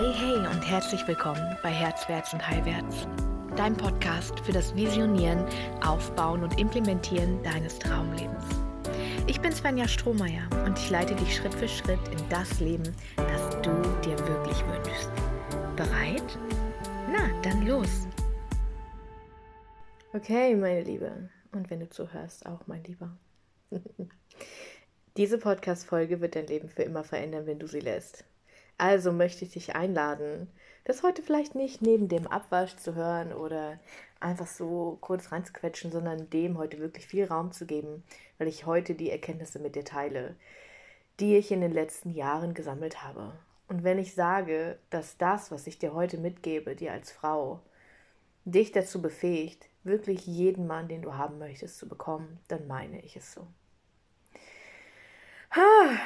Hey, hey und herzlich willkommen bei Herzwärts und Heilwärts, dein Podcast für das Visionieren, Aufbauen und Implementieren deines Traumlebens. Ich bin Svenja Strohmeier und ich leite dich Schritt für Schritt in das Leben, das du dir wirklich wünschst. Bereit? Na, dann los! Okay, meine Liebe, und wenn du zuhörst, auch mein Lieber. Diese Podcast-Folge wird dein Leben für immer verändern, wenn du sie lässt. Also möchte ich dich einladen, das heute vielleicht nicht neben dem Abwasch zu hören oder einfach so kurz reinzuquetschen, sondern dem heute wirklich viel Raum zu geben, weil ich heute die Erkenntnisse mit dir teile, die ich in den letzten Jahren gesammelt habe. Und wenn ich sage, dass das, was ich dir heute mitgebe, dir als Frau, dich dazu befähigt, wirklich jeden Mann, den du haben möchtest, zu bekommen, dann meine ich es so.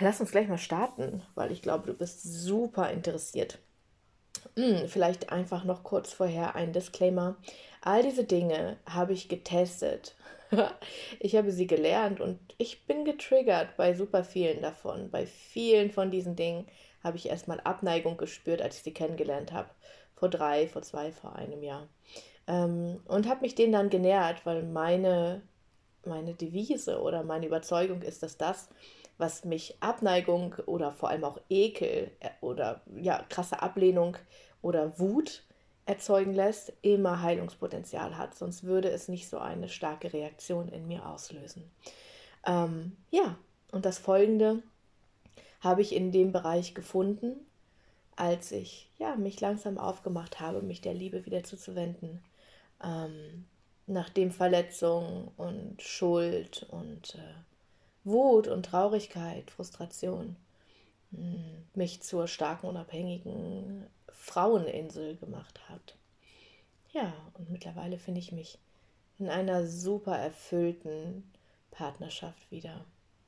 Lass uns gleich mal starten, weil ich glaube, du bist super interessiert. Hm, vielleicht einfach noch kurz vorher ein Disclaimer. All diese Dinge habe ich getestet. ich habe sie gelernt und ich bin getriggert bei super vielen davon. Bei vielen von diesen Dingen habe ich erstmal Abneigung gespürt, als ich sie kennengelernt habe. Vor drei, vor zwei, vor einem Jahr. Ähm, und habe mich denen dann genähert, weil meine, meine Devise oder meine Überzeugung ist, dass das, was mich Abneigung oder vor allem auch Ekel äh, oder ja, krasse Ablehnung oder Wut erzeugen lässt, immer Heilungspotenzial hat. Sonst würde es nicht so eine starke Reaktion in mir auslösen. Ähm, ja, und das Folgende habe ich in dem Bereich gefunden, als ich ja, mich langsam aufgemacht habe, mich der Liebe wieder zuzuwenden. Ähm, nachdem Verletzung und Schuld und äh, Wut und Traurigkeit, Frustration hm, mich zur starken, unabhängigen Fraueninsel gemacht hat. Ja, und mittlerweile finde ich mich in einer super erfüllten Partnerschaft wieder.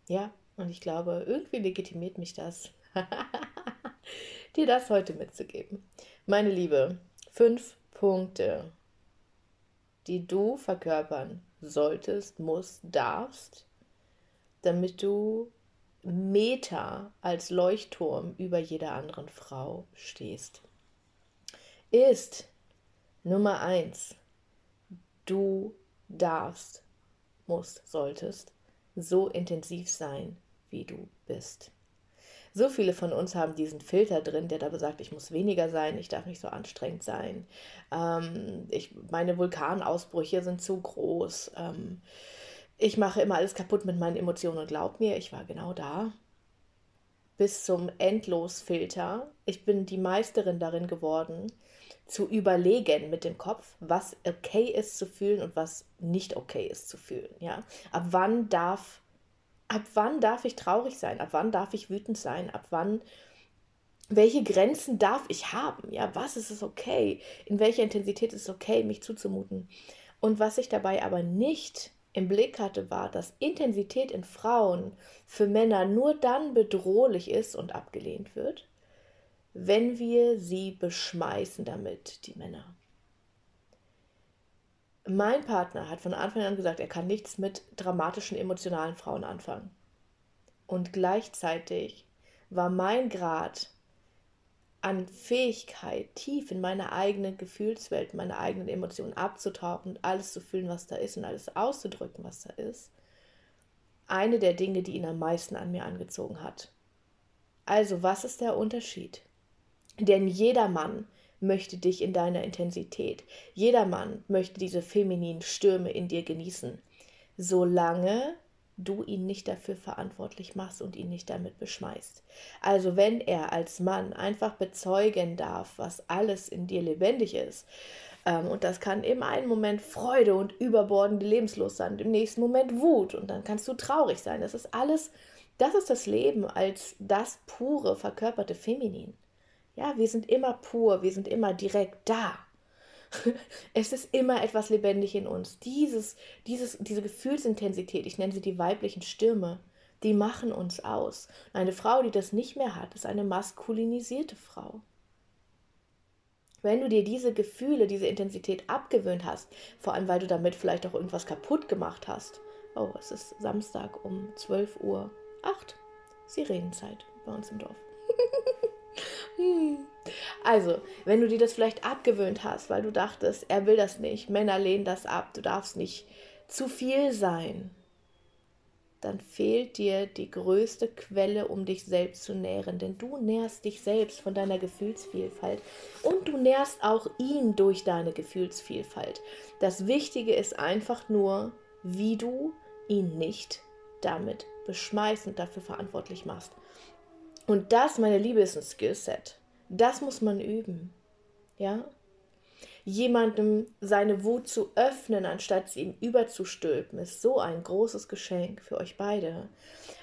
Ja, und ich glaube, irgendwie legitimiert mich das, dir das heute mitzugeben. Meine Liebe, fünf Punkte, die du verkörpern solltest, musst, darfst, damit du Meter als Leuchtturm über jeder anderen Frau stehst. Ist Nummer eins, du darfst, musst, solltest so intensiv sein, wie du bist. So viele von uns haben diesen Filter drin, der da besagt, ich muss weniger sein, ich darf nicht so anstrengend sein. Ähm, ich, meine Vulkanausbrüche sind zu groß. Ähm, ich mache immer alles kaputt mit meinen Emotionen und glaub mir, ich war genau da. Bis zum Endlosfilter. Ich bin die Meisterin darin geworden, zu überlegen mit dem Kopf, was okay ist zu fühlen und was nicht okay ist zu fühlen. Ja? Ab wann darf, ab wann darf ich traurig sein? Ab wann darf ich wütend sein? Ab wann welche Grenzen darf ich haben? Ja, was ist es okay? In welcher Intensität ist es okay, mich zuzumuten? Und was ich dabei aber nicht im Blick hatte, war, dass Intensität in Frauen für Männer nur dann bedrohlich ist und abgelehnt wird, wenn wir sie beschmeißen damit, die Männer. Mein Partner hat von Anfang an gesagt, er kann nichts mit dramatischen, emotionalen Frauen anfangen. Und gleichzeitig war mein Grad an Fähigkeit, tief in meine eigene Gefühlswelt, meine eigenen Emotionen abzutauchen und alles zu fühlen, was da ist und alles auszudrücken, was da ist, eine der Dinge, die ihn am meisten an mir angezogen hat. Also, was ist der Unterschied? Denn jeder Mann möchte dich in deiner Intensität. Jeder Mann möchte diese femininen Stürme in dir genießen, solange du ihn nicht dafür verantwortlich machst und ihn nicht damit beschmeißt. Also wenn er als Mann einfach bezeugen darf, was alles in dir lebendig ist, ähm, und das kann im einen Moment Freude und überbordende Lebenslust sein, im nächsten Moment Wut und dann kannst du traurig sein. Das ist alles, das ist das Leben als das pure, verkörperte Feminin. Ja, wir sind immer pur, wir sind immer direkt da. Es ist immer etwas lebendig in uns. Dieses, dieses, diese Gefühlsintensität, ich nenne sie die weiblichen Stürme, die machen uns aus. Eine Frau, die das nicht mehr hat, ist eine maskulinisierte Frau. Wenn du dir diese Gefühle, diese Intensität abgewöhnt hast, vor allem weil du damit vielleicht auch irgendwas kaputt gemacht hast. Oh, es ist Samstag um 12 Uhr 8. Sirenenzeit bei uns im Dorf. Also, wenn du dir das vielleicht abgewöhnt hast, weil du dachtest, er will das nicht, Männer lehnen das ab, du darfst nicht zu viel sein, dann fehlt dir die größte Quelle, um dich selbst zu nähren. Denn du nährst dich selbst von deiner Gefühlsvielfalt und du nährst auch ihn durch deine Gefühlsvielfalt. Das Wichtige ist einfach nur, wie du ihn nicht damit beschmeißt und dafür verantwortlich machst. Und das, meine Liebe, ist ein Skillset. Das muss man üben. Ja? Jemandem seine Wut zu öffnen, anstatt sie ihm überzustülpen, ist so ein großes Geschenk für euch beide.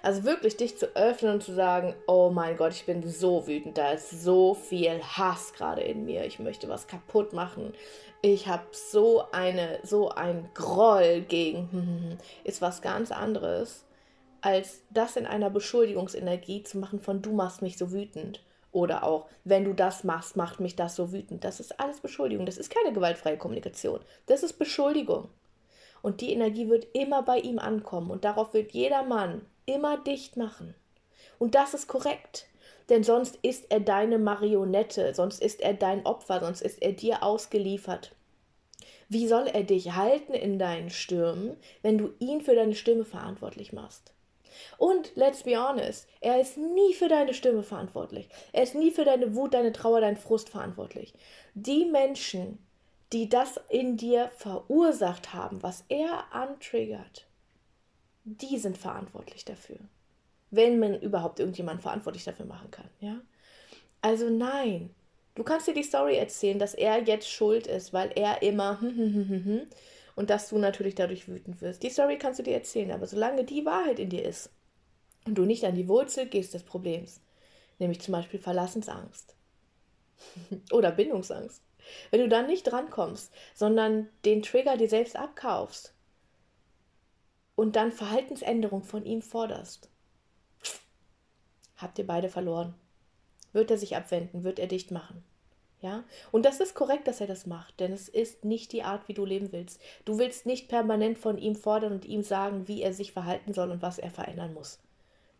Also wirklich dich zu öffnen und zu sagen, oh mein Gott, ich bin so wütend, da ist so viel Hass gerade in mir, ich möchte was kaputt machen. Ich habe so eine, so ein Groll gegen, ist was ganz anderes, als das in einer Beschuldigungsenergie zu machen von du machst mich so wütend oder auch, wenn du das machst, macht mich das so wütend. Das ist alles Beschuldigung. Das ist keine gewaltfreie Kommunikation. Das ist Beschuldigung. Und die Energie wird immer bei ihm ankommen. Und darauf wird jeder Mann immer dicht machen. Und das ist korrekt. Denn sonst ist er deine Marionette, sonst ist er dein Opfer, sonst ist er dir ausgeliefert. Wie soll er dich halten in deinen Stürmen, wenn du ihn für deine Stürme verantwortlich machst? Und let's be honest, er ist nie für deine Stimme verantwortlich. Er ist nie für deine Wut, deine Trauer, deinen Frust verantwortlich. Die Menschen, die das in dir verursacht haben, was er antriggert, die sind verantwortlich dafür. Wenn man überhaupt irgendjemand verantwortlich dafür machen kann, ja? Also nein, du kannst dir die Story erzählen, dass er jetzt schuld ist, weil er immer und dass du natürlich dadurch wütend wirst. Die Story kannst du dir erzählen, aber solange die Wahrheit in dir ist und du nicht an die Wurzel gehst des Problems, nämlich zum Beispiel Verlassensangst oder Bindungsangst, wenn du dann nicht drankommst, sondern den Trigger dir selbst abkaufst und dann Verhaltensänderung von ihm forderst, habt ihr beide verloren. Wird er sich abwenden, wird er dicht machen. Ja, und das ist korrekt, dass er das macht, denn es ist nicht die Art, wie du leben willst. Du willst nicht permanent von ihm fordern und ihm sagen, wie er sich verhalten soll und was er verändern muss.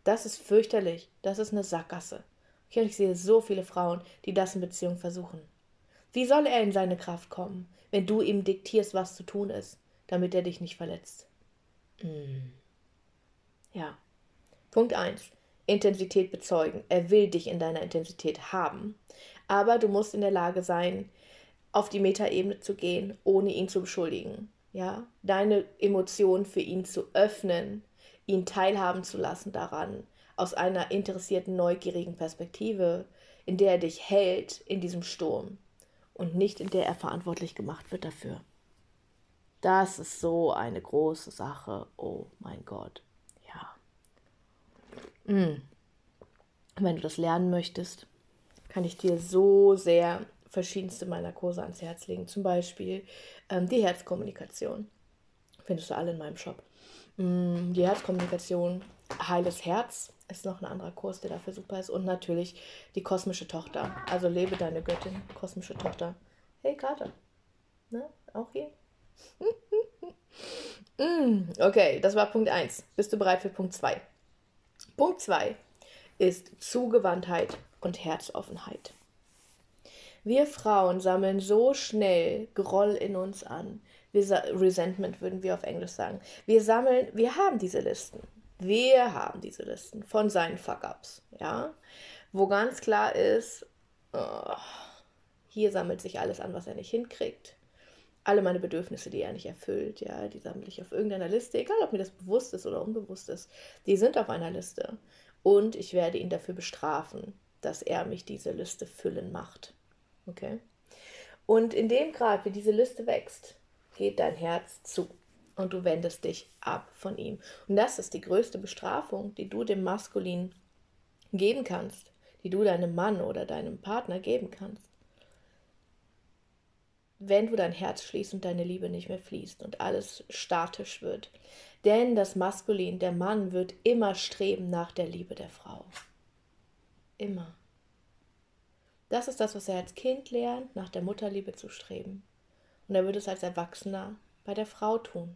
Das ist fürchterlich. Das ist eine Sackgasse. Ich sehe so viele Frauen, die das in Beziehung versuchen. Wie soll er in seine Kraft kommen, wenn du ihm diktierst, was zu tun ist, damit er dich nicht verletzt? Mm. Ja. Punkt 1. Intensität bezeugen. Er will dich in deiner Intensität haben aber du musst in der Lage sein, auf die Metaebene zu gehen, ohne ihn zu beschuldigen. Ja, deine Emotionen für ihn zu öffnen, ihn teilhaben zu lassen daran, aus einer interessierten, neugierigen Perspektive, in der er dich hält in diesem Sturm und nicht in der er verantwortlich gemacht wird dafür. Das ist so eine große Sache. Oh mein Gott. Ja. Mm. Wenn du das lernen möchtest, kann ich dir so sehr verschiedenste meiner Kurse ans Herz legen. Zum Beispiel ähm, die Herzkommunikation. Findest du alle in meinem Shop. Mm, die Herzkommunikation, Heiles Herz ist noch ein anderer Kurs, der dafür super ist. Und natürlich die kosmische Tochter. Also lebe deine Göttin, kosmische Tochter. Hey, Kater. Ne? Auch hier? mm, okay, das war Punkt 1. Bist du bereit für Punkt 2? Punkt 2 ist Zugewandtheit und Herzoffenheit. Wir Frauen sammeln so schnell Groll in uns an. Wir Resentment würden wir auf Englisch sagen. Wir sammeln, wir haben diese Listen. Wir haben diese Listen von seinen Fuck-ups, ja, wo ganz klar ist, oh, hier sammelt sich alles an, was er nicht hinkriegt. Alle meine Bedürfnisse, die er nicht erfüllt, ja, die sammle ich auf irgendeiner Liste, egal ob mir das bewusst ist oder unbewusst ist. Die sind auf einer Liste. Und ich werde ihn dafür bestrafen dass er mich diese Liste füllen macht. Okay? Und in dem Grad, wie diese Liste wächst, geht dein Herz zu und du wendest dich ab von ihm. Und das ist die größte Bestrafung, die du dem Maskulin geben kannst, die du deinem Mann oder deinem Partner geben kannst. Wenn du dein Herz schließt und deine Liebe nicht mehr fließt und alles statisch wird. Denn das Maskulin, der Mann, wird immer streben nach der Liebe der Frau. Immer. Das ist das, was er als Kind lernt, nach der Mutterliebe zu streben. Und er wird es als Erwachsener bei der Frau tun.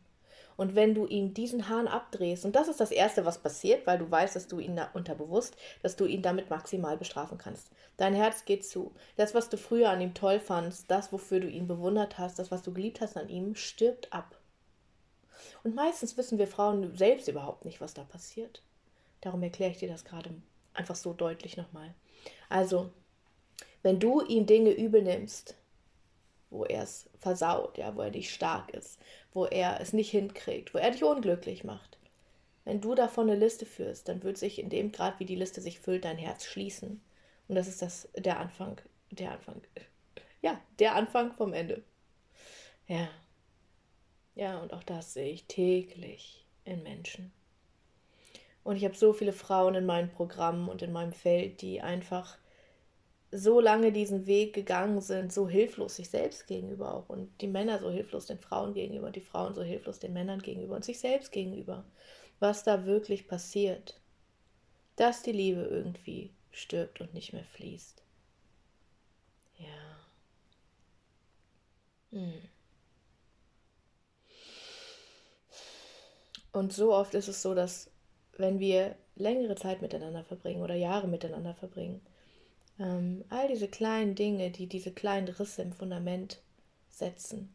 Und wenn du ihm diesen Hahn abdrehst, und das ist das Erste, was passiert, weil du weißt, dass du ihn da unterbewusst, dass du ihn damit maximal bestrafen kannst. Dein Herz geht zu. Das, was du früher an ihm toll fandst, das, wofür du ihn bewundert hast, das, was du geliebt hast an ihm, stirbt ab. Und meistens wissen wir Frauen selbst überhaupt nicht, was da passiert. Darum erkläre ich dir das gerade einfach so deutlich nochmal. Also, wenn du ihm Dinge übel nimmst, wo er es versaut, ja, wo er nicht stark ist, wo er es nicht hinkriegt, wo er dich unglücklich macht. Wenn du davon eine Liste führst, dann wird sich in dem Grad, wie die Liste sich füllt, dein Herz schließen. Und das ist das, der Anfang, der Anfang, ja, der Anfang vom Ende. Ja. Ja, und auch das sehe ich täglich in Menschen. Und ich habe so viele Frauen in meinem Programm und in meinem Feld, die einfach so lange diesen Weg gegangen sind, so hilflos sich selbst gegenüber auch und die Männer so hilflos den Frauen gegenüber, die Frauen so hilflos den Männern gegenüber und sich selbst gegenüber, was da wirklich passiert, dass die Liebe irgendwie stirbt und nicht mehr fließt. Ja. Hm. Und so oft ist es so, dass wenn wir längere Zeit miteinander verbringen oder Jahre miteinander verbringen, ähm, all diese kleinen Dinge, die diese kleinen Risse im Fundament setzen,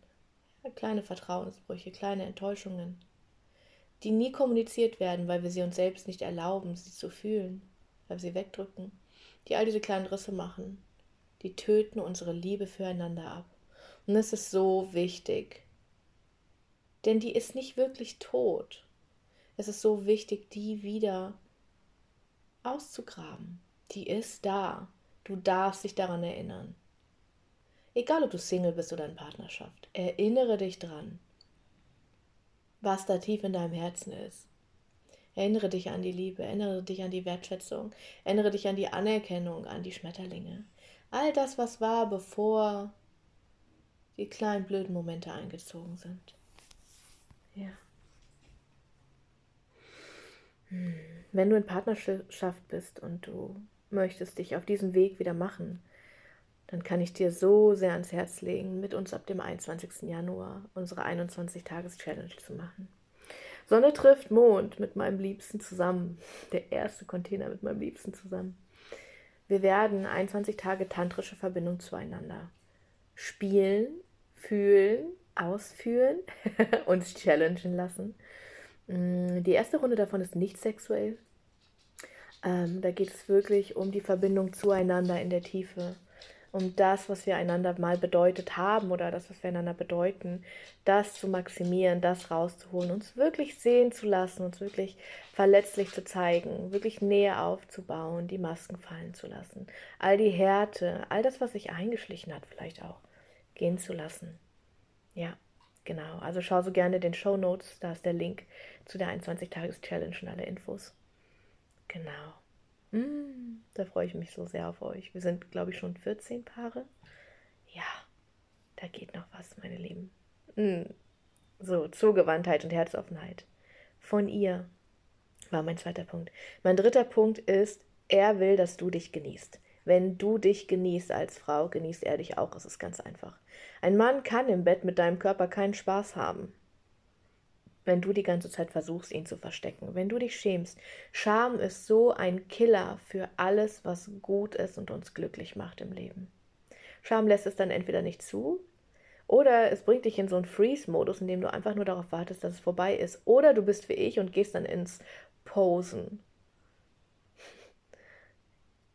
kleine Vertrauensbrüche, kleine Enttäuschungen, die nie kommuniziert werden, weil wir sie uns selbst nicht erlauben, sie zu fühlen, weil wir sie wegdrücken, die all diese kleinen Risse machen, die töten unsere Liebe füreinander ab. Und es ist so wichtig, denn die ist nicht wirklich tot. Es ist so wichtig, die wieder auszugraben. Die ist da. Du darfst dich daran erinnern. Egal, ob du Single bist oder in Partnerschaft, erinnere dich dran, was da tief in deinem Herzen ist. Erinnere dich an die Liebe, erinnere dich an die Wertschätzung, erinnere dich an die Anerkennung, an die Schmetterlinge. All das, was war, bevor die kleinen blöden Momente eingezogen sind. Ja. Wenn du in Partnerschaft bist und du möchtest dich auf diesen Weg wieder machen, dann kann ich dir so sehr ans Herz legen, mit uns ab dem 21. Januar unsere 21-Tages-Challenge zu machen. Sonne trifft Mond mit meinem Liebsten zusammen. Der erste Container mit meinem Liebsten zusammen. Wir werden 21 Tage tantrische Verbindung zueinander spielen, fühlen, ausführen, uns challengen lassen. Mm, die erste Runde davon ist nicht sexuell. Ähm, da geht es wirklich um die Verbindung zueinander in der Tiefe. Um das, was wir einander mal bedeutet haben oder das, was wir einander bedeuten, das zu maximieren, das rauszuholen, uns wirklich sehen zu lassen, uns wirklich verletzlich zu zeigen, wirklich Nähe aufzubauen, die Masken fallen zu lassen, all die Härte, all das, was sich eingeschlichen hat, vielleicht auch gehen zu lassen. Ja, genau. Also schau so gerne den Show Notes, da ist der Link zu der 21-Tages-Challenge und alle Infos. Genau. Mm, da freue ich mich so sehr auf euch. Wir sind, glaube ich, schon 14 Paare. Ja, da geht noch was, meine Lieben. Mm. So, Zugewandtheit und Herzoffenheit. Von ihr war mein zweiter Punkt. Mein dritter Punkt ist, er will, dass du dich genießt. Wenn du dich genießt als Frau, genießt er dich auch. Es ist ganz einfach. Ein Mann kann im Bett mit deinem Körper keinen Spaß haben wenn du die ganze Zeit versuchst, ihn zu verstecken, wenn du dich schämst. Scham ist so ein Killer für alles, was gut ist und uns glücklich macht im Leben. Scham lässt es dann entweder nicht zu, oder es bringt dich in so einen Freeze-Modus, in dem du einfach nur darauf wartest, dass es vorbei ist. Oder du bist wie ich und gehst dann ins Posen.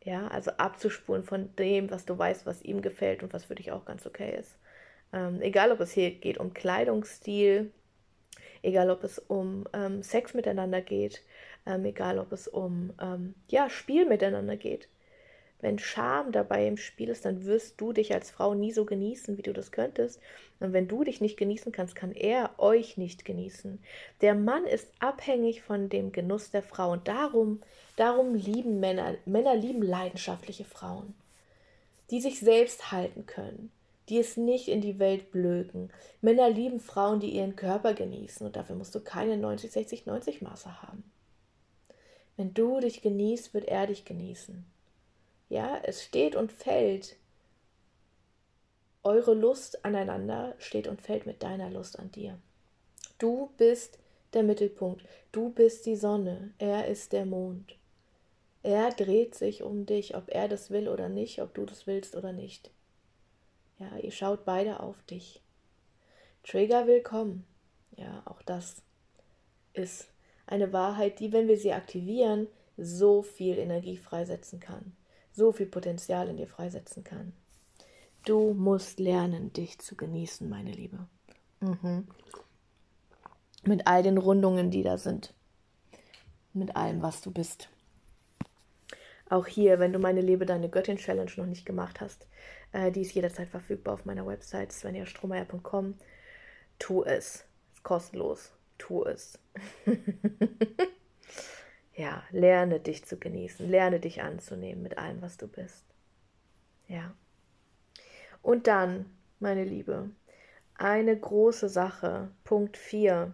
Ja, also abzuspulen von dem, was du weißt, was ihm gefällt und was für dich auch ganz okay ist. Ähm, egal, ob es hier geht um Kleidungsstil, egal ob es um ähm, Sex miteinander geht, ähm, egal ob es um ähm, ja, Spiel miteinander geht. Wenn Scham dabei im Spiel ist, dann wirst du dich als Frau nie so genießen, wie du das könntest. Und wenn du dich nicht genießen kannst, kann er euch nicht genießen. Der Mann ist abhängig von dem Genuss der Frau. Und darum, darum lieben Männer, Männer lieben leidenschaftliche Frauen, die sich selbst halten können, die es nicht in die Welt blöken. Männer lieben Frauen, die ihren Körper genießen und dafür musst du keine 90, 60, 90 Maße haben. Wenn du dich genießt, wird er dich genießen. Ja, es steht und fällt. Eure Lust aneinander steht und fällt mit deiner Lust an dir. Du bist der Mittelpunkt. Du bist die Sonne. Er ist der Mond. Er dreht sich um dich, ob er das will oder nicht, ob du das willst oder nicht. Ja, ihr schaut beide auf dich. Trigger willkommen. Ja, auch das ist eine Wahrheit, die, wenn wir sie aktivieren, so viel Energie freisetzen kann, so viel Potenzial in dir freisetzen kann. Du musst lernen, dich zu genießen, meine Liebe. Mhm. Mit all den Rundungen, die da sind. Mit allem, was du bist. Auch hier, wenn du meine Liebe, deine Göttin Challenge noch nicht gemacht hast, äh, die ist jederzeit verfügbar auf meiner Website svenjastrohmeier.com. Tu es. Ist kostenlos. Tu es. ja, lerne dich zu genießen, lerne dich anzunehmen mit allem, was du bist. Ja. Und dann, meine Liebe, eine große Sache, Punkt 4,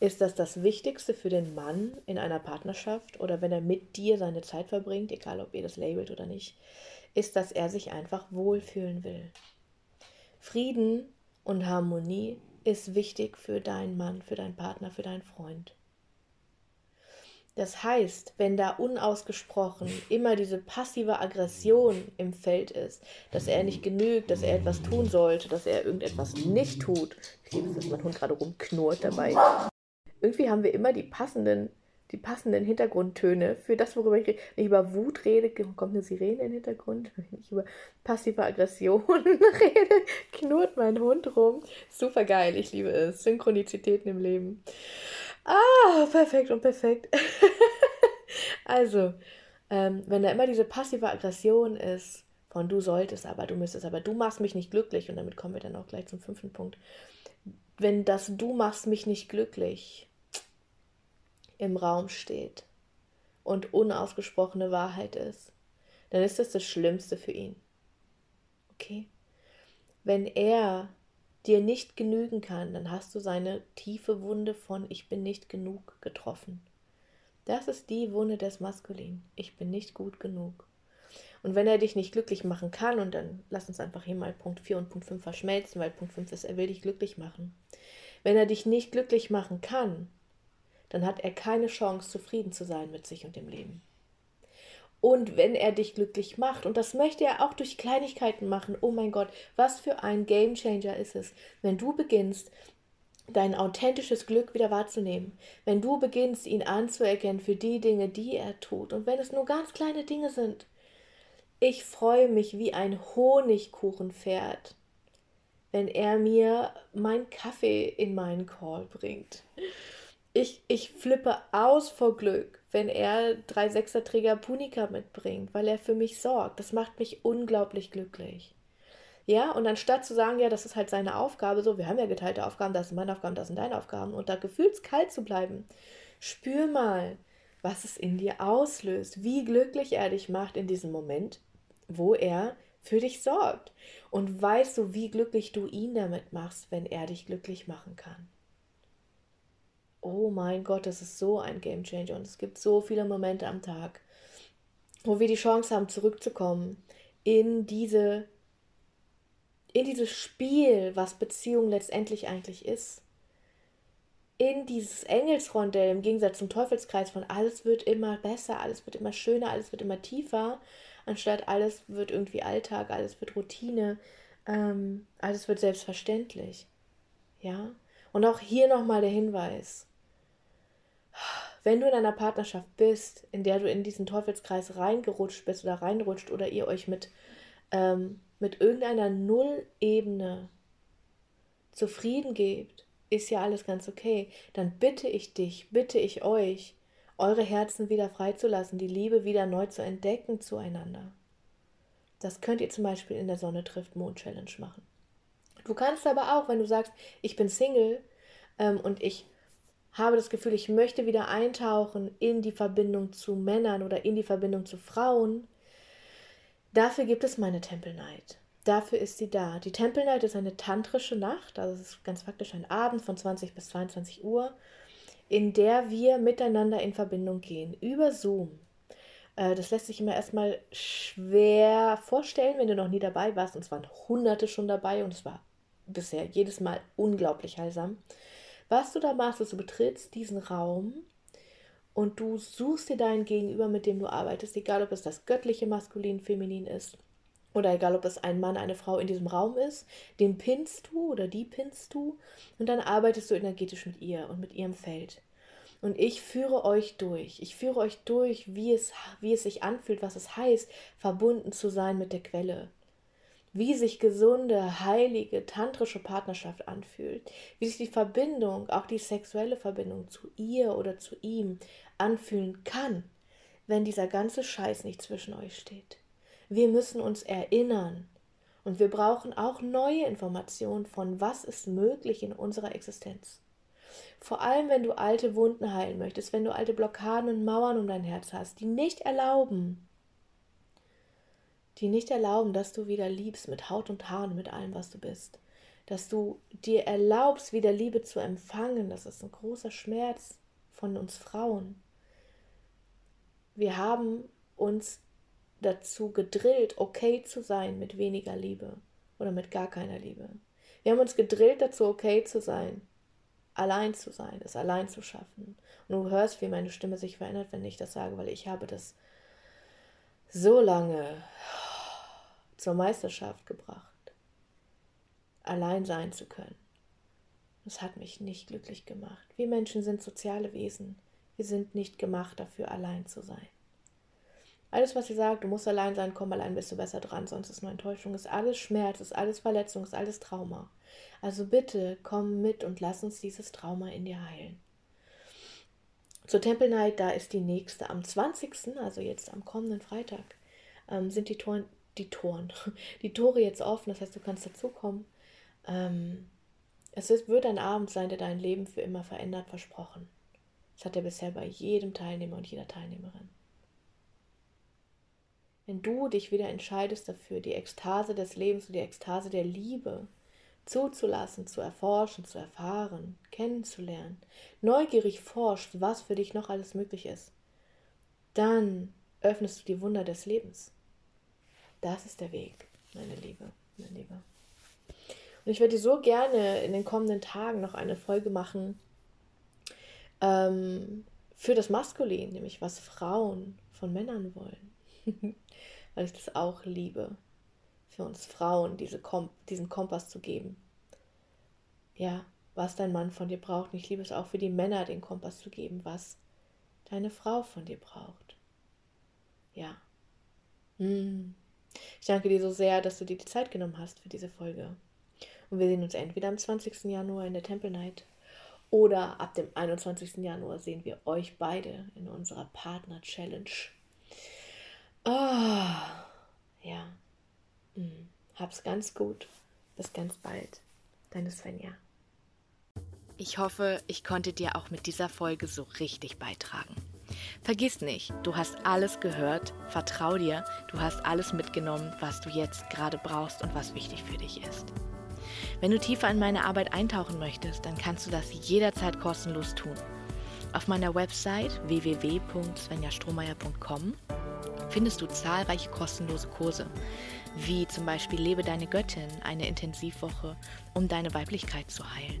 ist, dass das Wichtigste für den Mann in einer Partnerschaft oder wenn er mit dir seine Zeit verbringt, egal ob ihr das labelt oder nicht, ist, dass er sich einfach wohlfühlen will. Frieden und Harmonie ist wichtig für deinen Mann, für deinen Partner, für deinen Freund. Das heißt, wenn da unausgesprochen immer diese passive Aggression im Feld ist, dass er nicht genügt, dass er etwas tun sollte, dass er irgendetwas nicht tut. Ich liebe es, dass mein Hund gerade rumknurrt dabei. Irgendwie haben wir immer die passenden, die passenden Hintergrundtöne für das, worüber ich rede. Wenn ich über Wut rede, kommt eine Sirene im Hintergrund. Wenn ich über passive Aggression rede, knurrt mein Hund rum. Super geil, ich liebe es. Synchronizitäten im Leben. Ah, perfekt und perfekt. also, ähm, wenn da immer diese passive Aggression ist, von du solltest aber, du müsstest aber, du machst mich nicht glücklich, und damit kommen wir dann auch gleich zum fünften Punkt. Wenn das du machst mich nicht glücklich im Raum steht und unausgesprochene Wahrheit ist, dann ist das das Schlimmste für ihn. Okay? Wenn er dir nicht genügen kann, dann hast du seine tiefe Wunde von Ich bin nicht genug getroffen. Das ist die Wunde des Maskulin. Ich bin nicht gut genug. Und wenn er dich nicht glücklich machen kann, und dann lass uns einfach hier mal Punkt 4 und Punkt 5 verschmelzen, weil Punkt 5 ist, er will dich glücklich machen. Wenn er dich nicht glücklich machen kann, dann hat er keine Chance, zufrieden zu sein mit sich und dem Leben. Und wenn er dich glücklich macht, und das möchte er auch durch Kleinigkeiten machen, oh mein Gott, was für ein Gamechanger ist es, wenn du beginnst, dein authentisches Glück wieder wahrzunehmen, wenn du beginnst, ihn anzuerkennen für die Dinge, die er tut, und wenn es nur ganz kleine Dinge sind. Ich freue mich wie ein Honigkuchenpferd, wenn er mir mein Kaffee in meinen Call bringt. Ich, ich flippe aus vor Glück, wenn er drei Sechserträger Punika mitbringt, weil er für mich sorgt. Das macht mich unglaublich glücklich. Ja, und anstatt zu sagen, ja, das ist halt seine Aufgabe, so, wir haben ja geteilte Aufgaben, das sind meine Aufgaben, das sind deine Aufgaben, und da gefühlskalt zu bleiben, spür mal, was es in dir auslöst, wie glücklich er dich macht in diesem Moment, wo er für dich sorgt. Und weißt du, wie glücklich du ihn damit machst, wenn er dich glücklich machen kann oh mein Gott, das ist so ein Game Changer und es gibt so viele Momente am Tag, wo wir die Chance haben, zurückzukommen in diese, in dieses Spiel, was Beziehung letztendlich eigentlich ist. In dieses Engelsrondell im Gegensatz zum Teufelskreis von alles wird immer besser, alles wird immer schöner, alles wird immer tiefer, anstatt alles wird irgendwie Alltag, alles wird Routine, ähm, alles wird selbstverständlich. Ja? Und auch hier nochmal der Hinweis wenn du in einer Partnerschaft bist, in der du in diesen Teufelskreis reingerutscht bist oder reinrutscht oder ihr euch mit, ähm, mit irgendeiner Nullebene zufrieden gebt, ist ja alles ganz okay. Dann bitte ich dich, bitte ich euch, eure Herzen wieder freizulassen, die Liebe wieder neu zu entdecken zueinander. Das könnt ihr zum Beispiel in der Sonne trifft Mond Challenge machen. Du kannst aber auch, wenn du sagst, ich bin Single ähm, und ich habe das Gefühl, ich möchte wieder eintauchen in die Verbindung zu Männern oder in die Verbindung zu Frauen. Dafür gibt es meine Temple Night. Dafür ist sie da. Die Temple Night ist eine tantrische Nacht, also es ist ganz faktisch ein Abend von 20 bis 22 Uhr, in der wir miteinander in Verbindung gehen, über Zoom. Äh, das lässt sich immer erstmal schwer vorstellen, wenn du noch nie dabei warst. Und es waren Hunderte schon dabei und es war bisher jedes Mal unglaublich heilsam Was du da machst, ist, du betrittst diesen Raum und du suchst dir dein Gegenüber, mit dem du arbeitest, egal ob es das göttliche Maskulin, Feminin ist oder egal ob es ein Mann, eine Frau in diesem Raum ist, den pinnst du oder die pinnst du und dann arbeitest du energetisch mit ihr und mit ihrem Feld. Und ich führe euch durch. Ich führe euch durch, wie es, wie es sich anfühlt, was es heißt, verbunden zu sein mit der Quelle. Wie sich gesunde, heilige, tantrische Partnerschaft anfühlt. Wie sich die Verbindung, auch die sexuelle Verbindung zu ihr oder zu ihm anfühlen kann, wenn dieser ganze Scheiß nicht zwischen euch steht. Wir müssen uns erinnern. Und wir brauchen auch neue Informationen von, was ist möglich in unserer Existenz. Vor allem, wenn du alte Wunden heilen möchtest, wenn du alte Blockaden und Mauern um dein Herz hast, die nicht erlauben, die nicht erlauben, dass du wieder liebst mit Haut und Haaren, mit allem, was du bist. Dass du dir erlaubst, wieder Liebe zu empfangen. Das ist ein großer Schmerz von uns Frauen. Wir haben uns dazu gedrillt, okay zu sein mit weniger Liebe oder mit gar keiner Liebe. Wir haben uns gedrillt dazu, okay zu sein allein zu sein, es allein zu schaffen. Und du hörst, wie meine Stimme sich verändert, wenn ich das sage, weil ich habe das so lange zur Meisterschaft gebracht, allein sein zu können. Das hat mich nicht glücklich gemacht. Wir Menschen sind soziale Wesen. Wir sind nicht gemacht dafür, allein zu sein. Alles, was sie sagt, du musst allein sein, komm allein, bist du besser dran, sonst ist nur Enttäuschung, ist alles Schmerz, ist alles Verletzung, ist alles Trauma. Also bitte komm mit und lass uns dieses Trauma in dir heilen. Zur Temple Night, da ist die nächste am 20., also jetzt am kommenden Freitag, ähm, sind die Toren, die Toren, die Tore jetzt offen, das heißt, du kannst dazukommen. Ähm, es wird ein Abend sein, der dein Leben für immer verändert, versprochen. Das hat er bisher bei jedem Teilnehmer und jeder Teilnehmerin. Wenn du dich wieder entscheidest dafür, die Ekstase des Lebens und die Ekstase der Liebe zuzulassen, zu erforschen, zu erfahren, kennenzulernen, neugierig forscht, was für dich noch alles möglich ist, dann öffnest du die Wunder des Lebens. Das ist der Weg, meine Liebe, meine Liebe. Und ich würde so gerne in den kommenden Tagen noch eine Folge machen ähm, für das Maskulin, nämlich was Frauen von Männern wollen. Weil ich das auch liebe für uns Frauen, diese Kom diesen Kompass zu geben. Ja, was dein Mann von dir braucht. Und ich liebe es auch für die Männer, den Kompass zu geben, was deine Frau von dir braucht. Ja. Hm. Ich danke dir so sehr, dass du dir die Zeit genommen hast für diese Folge. Und wir sehen uns entweder am 20. Januar in der Temple Night oder ab dem 21. Januar sehen wir euch beide in unserer Partner Challenge. Ah, ja. Mhm. Hab's ganz gut. Bis ganz bald. Deine Svenja. Ich hoffe, ich konnte dir auch mit dieser Folge so richtig beitragen. Vergiss nicht, du hast alles gehört, vertrau dir, du hast alles mitgenommen, was du jetzt gerade brauchst und was wichtig für dich ist. Wenn du tiefer in meine Arbeit eintauchen möchtest, dann kannst du das jederzeit kostenlos tun. Auf meiner Website www.svenjastrohmeier.com findest du zahlreiche kostenlose Kurse, wie zum Beispiel Lebe deine Göttin, eine Intensivwoche, um deine Weiblichkeit zu heilen.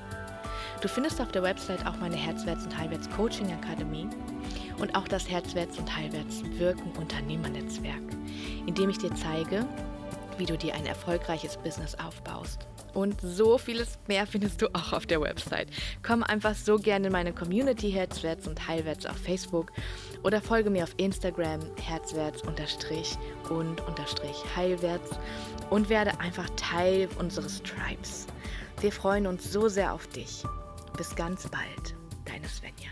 Du findest auf der Website auch meine Herzwärts- und Heilwärts Coaching Akademie und auch das Herzwärts- und Heilwärts Wirken Unternehmernetzwerk, in dem ich dir zeige, wie du dir ein erfolgreiches Business aufbaust. Und so vieles mehr findest du auch auf der Website. Komm einfach so gerne in meine Community Herzwärts und Heilwärts auf Facebook oder folge mir auf Instagram unterstrich und heilwärts und werde einfach Teil unseres Tribes. Wir freuen uns so sehr auf dich. Bis ganz bald, deine Svenja.